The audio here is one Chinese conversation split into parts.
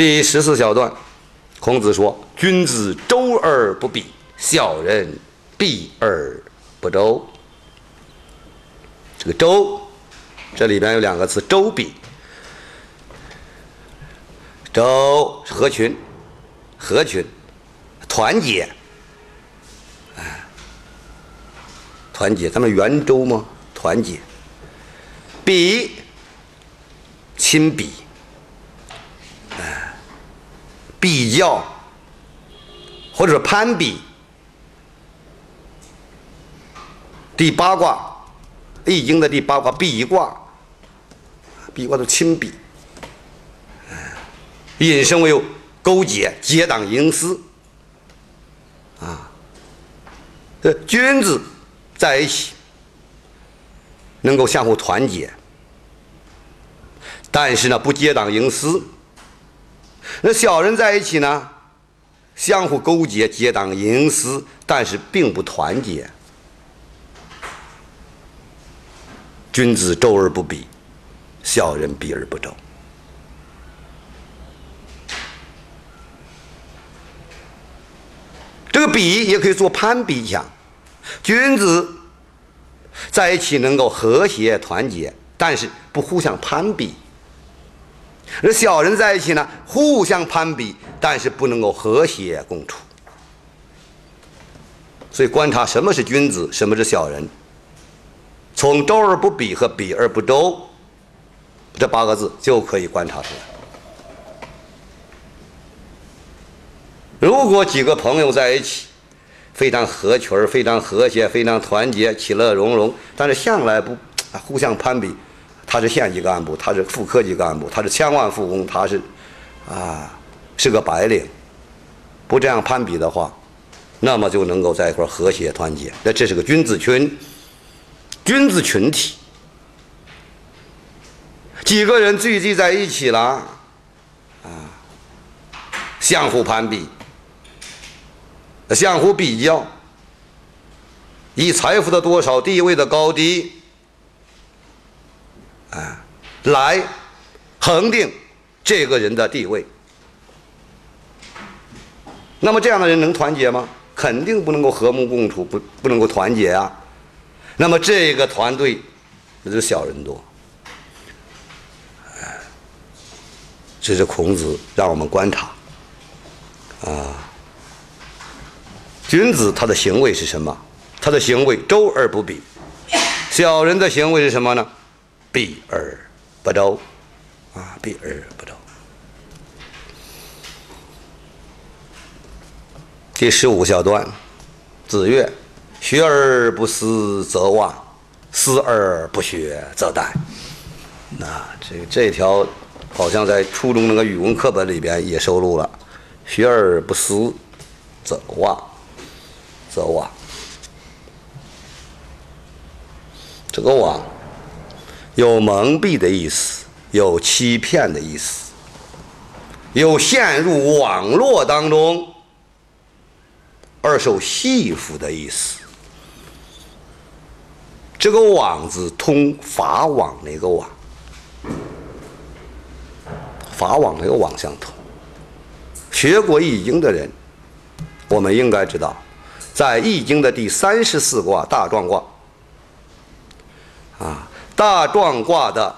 第十四小段，孔子说：“君子周而不比，小人避而不周。”这个“周”这里边有两个词：“周比”。周合群，合群，团结，哎，团结。咱们圆周吗？团结。比，亲比，比较，或者说攀比。第八卦，《易经》的第八卦比卦，比卦都亲比。引申为勾结、结党营私，啊，这君子在一起能够相互团结，但是呢不结党营私。那小人在一起呢，相互勾结、结党营私，但是并不团结。君子周而不比，小人比而不周。这个比也可以做攀比讲，君子在一起能够和谐团结，但是不互相攀比；而小人在一起呢，互相攀比，但是不能够和谐共处。所以观察什么是君子，什么是小人，从“周而不比”和“比而不周”这八个字就可以观察出来。如果几个朋友在一起，非常合群儿，非常和谐，非常团结，其乐融融，但是向来不互相攀比，他是县级干部，他是副科级干部，他是千万富翁，他是啊是个白领，不这样攀比的话，那么就能够在一块和谐团结。那这是个君子群，君子群体，几个人聚集在一起了，啊，相互攀比。相互比较，以财富的多少、地位的高低，啊，来恒定这个人的地位。那么这样的人能团结吗？肯定不能够和睦共处，不不能够团结啊。那么这个团队，那就小人多。这是孔子让我们观察，啊。君子他的行为是什么？他的行为周而不比。小人的行为是什么呢？避而不周，啊，避而不周。第十五小段，子曰：“学而不思则罔，思而不学则殆。”那这这条好像在初中那个语文课本里边也收录了，“学而不思则罔。”则罔，这个罔有蒙蔽的意思，有欺骗的意思，有陷入网络当中而受戏服的意思。这个“网”字通法网那个“网”，法网那个“网”相通。学过《易经》的人，我们应该知道。在《易经》的第三十四卦大壮卦，大壮卦的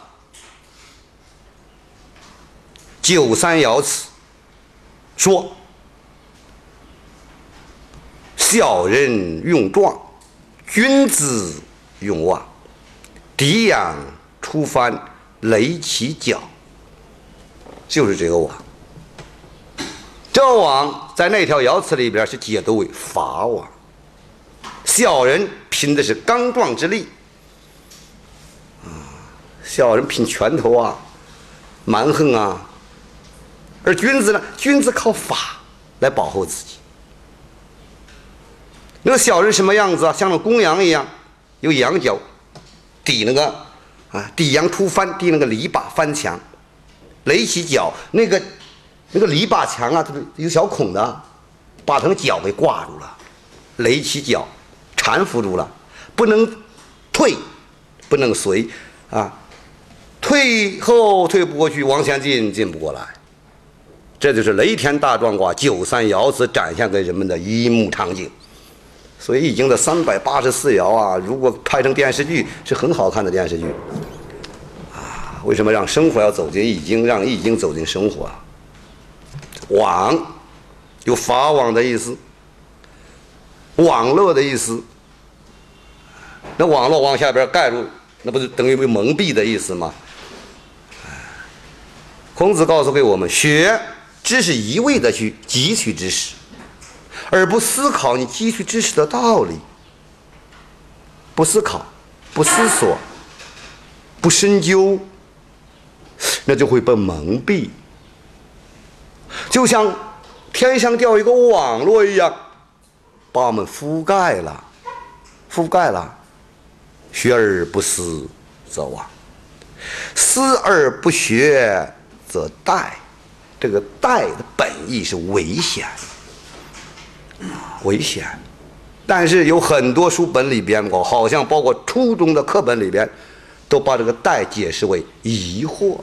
九三爻辞说：“小人用壮，君子用旺，敌阳出帆，雷其角。”就是这个网。这网在那条爻辞里边是解读为法网。小人拼的是刚壮之力，小人凭拳头啊，蛮横啊，而君子呢，君子靠法来保护自己。那个小人什么样子啊？像那公羊一样，有羊角，抵那个啊，抵羊出翻，抵那个篱笆翻墙，垒起脚，那个那个篱笆墙啊，它有小孔的，把他的脚给挂住了，垒起脚。搀扶住了，不能退，不能随，啊，退后退不过去，往前进进不过来，这就是雷天大壮卦九三爻辞展现给人们的一幕场景。所以《易经》的三百八十四爻啊，如果拍成电视剧，是很好看的电视剧。啊，为什么让生活要走进《易经》，让《易经》走进生活啊？网有法网的意思，网络的意思。那网络往下边盖住，那不是等于被蒙蔽的意思吗？孔子告诉给我们，学只是一味的去汲取知识，而不思考你汲取知识的道理。不思考，不思索，不深究，那就会被蒙蔽。就像天上掉一个网络一样，把我们覆盖了，覆盖了。学而不思则罔，思而不学则殆。这个“殆”的本意是危险，危险。但是有很多书本里边，我好像包括初中的课本里边，都把这个“殆”解释为疑惑。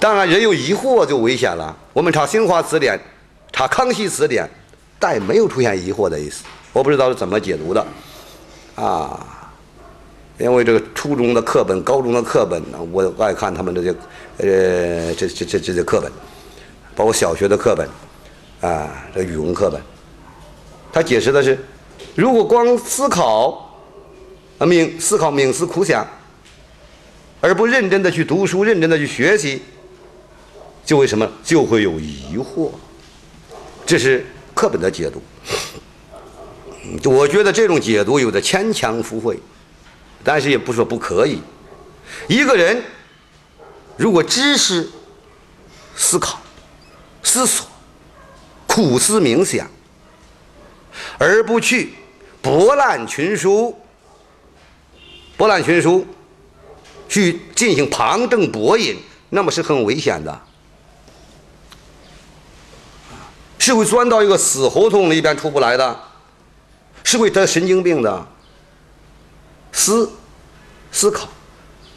当然，人有疑惑就危险了。我们查新华词典，查康熙词典，“殆”没有出现疑惑的意思。我不知道是怎么解读的，啊。因为这个初中的课本、高中的课本呢，我爱看他们这些，呃，这这这这这课本，包括小学的课本，啊，这语文课本，他解释的是，如果光思考，啊冥思考冥思苦想，而不认真的去读书、认真的去学习，就为什么就会有疑惑？这是课本的解读。我觉得这种解读有的牵强附会。但是也不说不可以。一个人如果只是思考、思索、苦思冥想，而不去博览群书、博览群书去进行旁证博引，那么是很危险的，是会钻到一个死胡同里边出不来的，是会得神经病的。思，思考，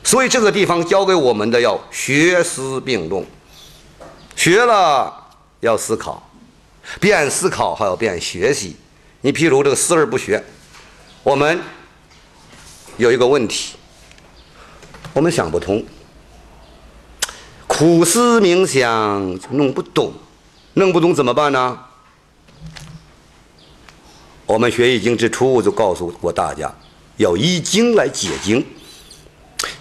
所以这个地方教给我们的要学思并重，学了要思考，边思考还要边学习。你譬如这个思而不学，我们有一个问题，我们想不通，苦思冥想弄不懂，弄不懂怎么办呢？我们学易经之初就告诉过大家。要依经来解经，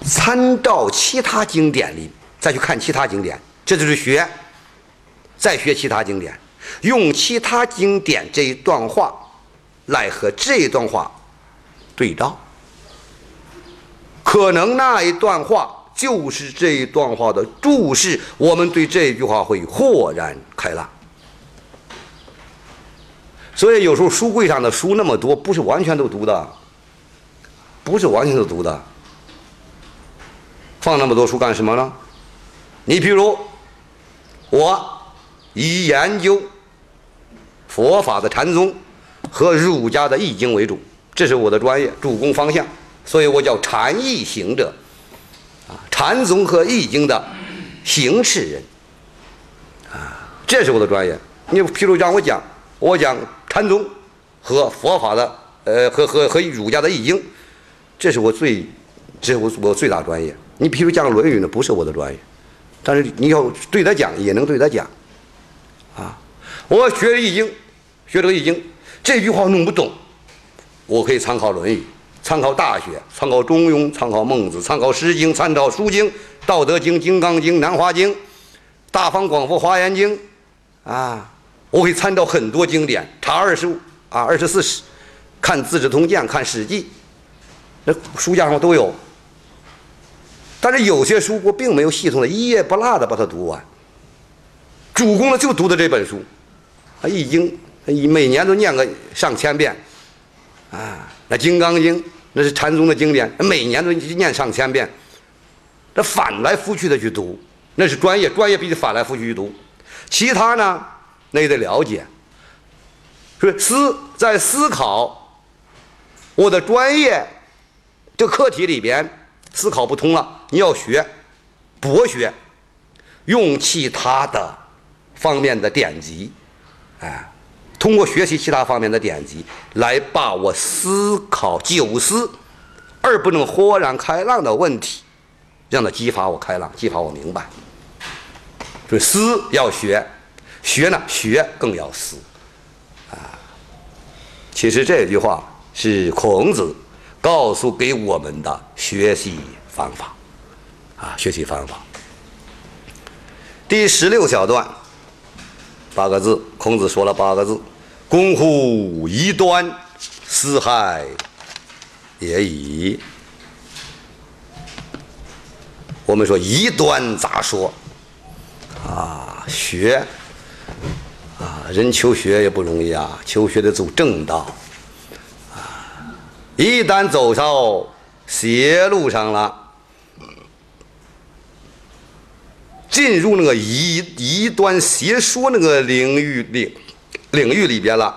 参照其他经典里，再去看其他经典，这就是学。再学其他经典，用其他经典这一段话来和这一段话对照，可能那一段话就是这一段话的注释，我们对这一句话会豁然开朗。所以有时候书柜上的书那么多，不是完全都读的。不是完全都读的，放那么多书干什么呢？你比如，我以研究佛法的禅宗和儒家的易经为主，这是我的专业主攻方向，所以我叫禅易行者，啊，禅宗和易经的行持人，啊，这是我的专业。你譬如让我讲，我讲禅宗和佛法的，呃，和和和儒家的易经。这是我最，这是我我最大专业。你比如讲《论语》呢，不是我的专业，但是你要对他讲，也能对他讲。啊，我学《易经》，学这个《易经》，这句话弄不懂，我可以参考《论语》，参考《大学》，参考《中庸》，参考《孟子》，参考《诗经》，参考《书经》，《道德经》、《金刚经》、《南华经》、《大方广佛华严经》，啊，我可以参照很多经典，查二十五啊，二十四史，看《资治通鉴》，看《史记》。那书架上都有，但是有些书我并没有系统的一页不落的把它读完。主攻的就读的这本书，啊，《易经》，每年都念个上千遍，啊，那《金刚经》那是禅宗的经典，每年都念上千遍。这反来覆去的去读，那是专业，专业必须反来覆去去读。其他呢，那也得了解，是思在思考我的专业。这课题里边思考不通了，你要学，博学，用其他的方面的典籍，哎，通过学习其他方面的典籍来把我思考九思而不能豁然开朗的问题，让它激发我开朗，激发我明白。所以思要学，学呢学更要思，啊，其实这句话是孔子告诉给我们的学习方法，啊，学习方法。第十六小段，八个字，孔子说了八个字：“公乎夷端，斯害也已。”我们说夷端咋说？啊，学啊，人求学也不容易啊，求学得走正道啊，一旦走到邪路上了。进入那个异异端邪说那个领域领领域里边了，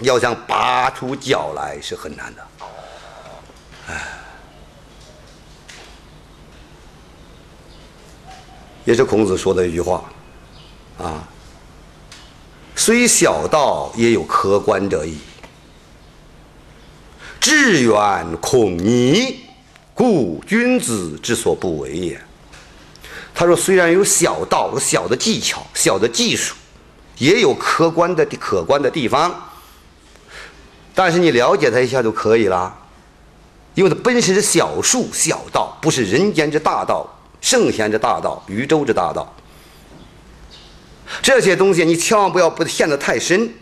要想拔出脚来是很难的，哎，也是孔子说的一句话，啊，虽小道也有可观者矣，志远恐泥，故君子之所不为也。他说：“虽然有小道、有小的技巧、小的技术，也有可观的可观的地方，但是你了解它一下就可以了，因为它本身是小术小道，不是人间之大道、圣贤之大道、宇宙之大道。这些东西你千万不要不陷得太深，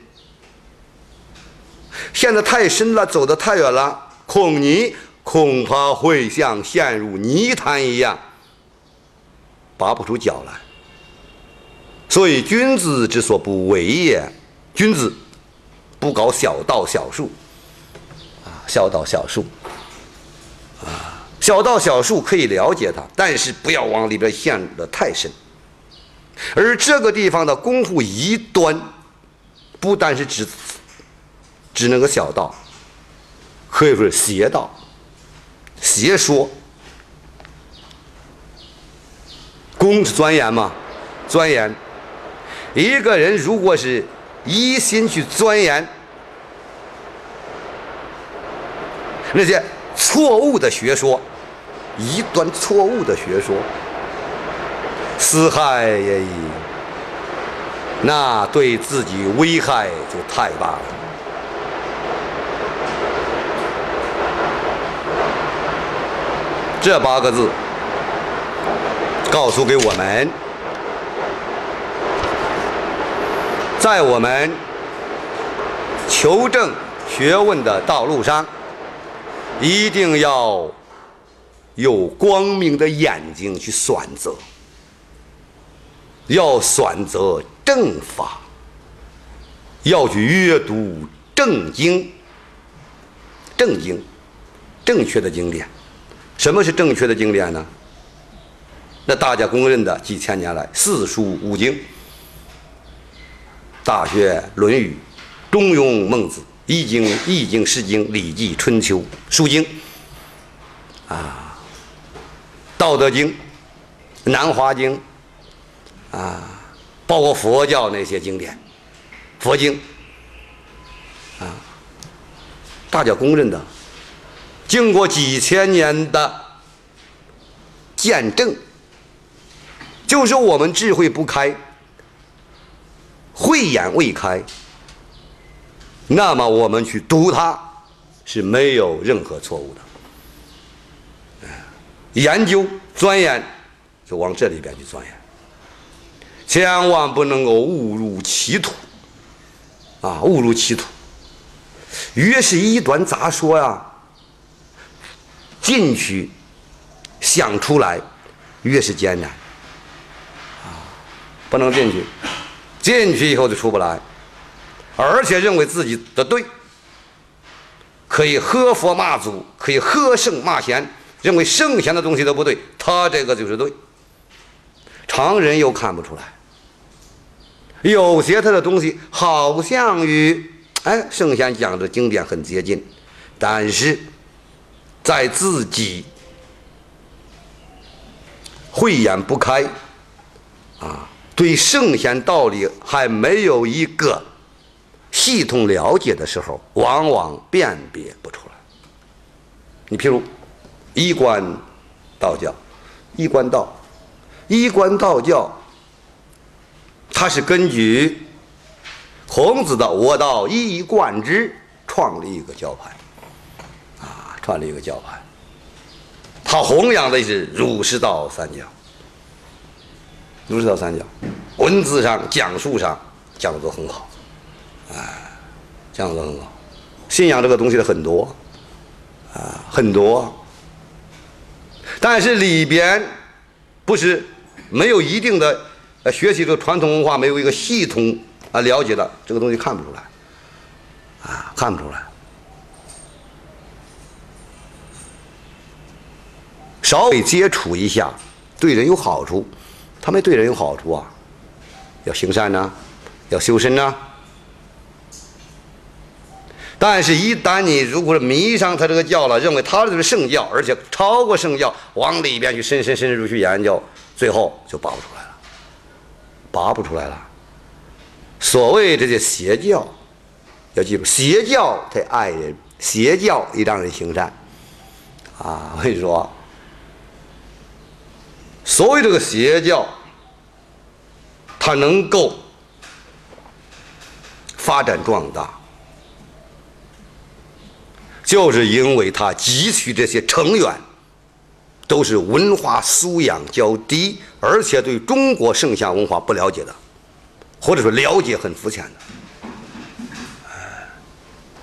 陷得太深了，走得太远了，恐你恐怕会像陷入泥潭一样。”拔不出脚来，所以君子之所不为也。君子不搞小道小术，啊，小道小术，啊，小道小术可以了解它，但是不要往里边陷得太深。而这个地方的功夫一端，不单是指指那个小道，可以说是邪道、邪说。功是钻研嘛，钻研。一个人如果是一心去钻研那些错误的学说，一段错误的学说，私害也已，那对自己危害就太大了。这八个字。告诉给我们，在我们求证学问的道路上，一定要有光明的眼睛去选择，要选择正法，要去阅读正经、正经、正确的经典。什么是正确的经典呢？那大家公认的几千年来四书五经，《大学》《论语》《中庸》《孟子》《易经》《易经》《诗经》《礼记》《春秋》《书经》啊，《道德经》《南华经》啊，包括佛教那些经典，佛经啊，大家公认的，经过几千年的见证。就是我们智慧不开，慧眼未开，那么我们去读它是没有任何错误的。研究钻研就往这里边去钻研，千万不能够误入歧途啊！误入歧途，越是一段杂说呀，进去想出来越是艰难。不能进去，进去以后就出不来，而且认为自己的对，可以喝佛骂祖，可以喝圣骂贤，认为圣贤的东西都不对，他这个就是对。常人又看不出来，有些他的东西好像与哎圣贤讲的经典很接近，但是在自己慧眼不开啊。对圣贤道理还没有一个系统了解的时候，往往辨别不出来。你譬如衣冠道教，衣冠道，衣冠道教，它是根据孔子的“我道一以贯之”创立一个教派，啊，创立一个教派。他弘扬的是儒释道三教。儒释道三教，文字上、讲述上讲的都很好，哎，讲的都很好。信仰这个东西的很多，啊，很多。但是里边不是没有一定的呃学习这个传统文化，没有一个系统啊了解的这个东西看不出来，啊，看不出来。稍微接触一下，对人有好处。他们对人有好处啊，要行善呐，要修身呐。但是，一旦你如果是迷上他这个教了，认为他这是圣教，而且超过圣教，往里边去深深深入去研究，最后就拔不出来了，拔不出来了。所谓这些邪教，要记住，邪教它爱人，邪教也让人行善。啊，我跟你说。所谓这个邪教，它能够发展壮大，就是因为它汲取这些成员都是文化素养较低，而且对中国圣贤文化不了解的，或者说了解很肤浅的。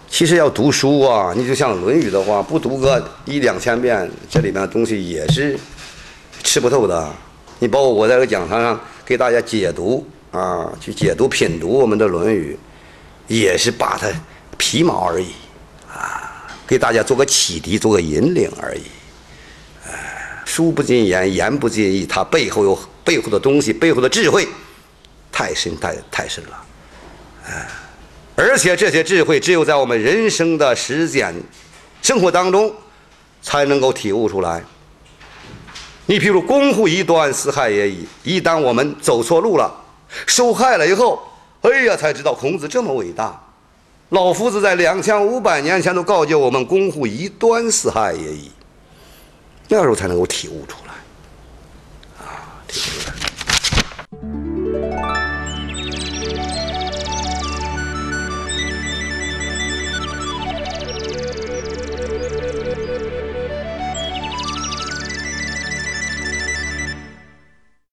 其实要读书啊，你就像《论语》的话，不读个一两千遍，这里面的东西也是。吃不透的，你包括我在这个讲堂上给大家解读啊，去解读品读我们的《论语》，也是把它皮毛而已啊，给大家做个启迪，做个引领而已。哎，书不尽言，言不尽意，它背后有背后的东西，背后的智慧太深太太深了。哎，而且这些智慧只有在我们人生的实践生活当中才能够体悟出来。你譬如公户一端，四害也已。一旦我们走错路了，受害了以后，哎呀，才知道孔子这么伟大。老夫子在两千五百年前都告诫我们：公户一端，四害也已。那时候才能够体悟出来，啊，体悟出来。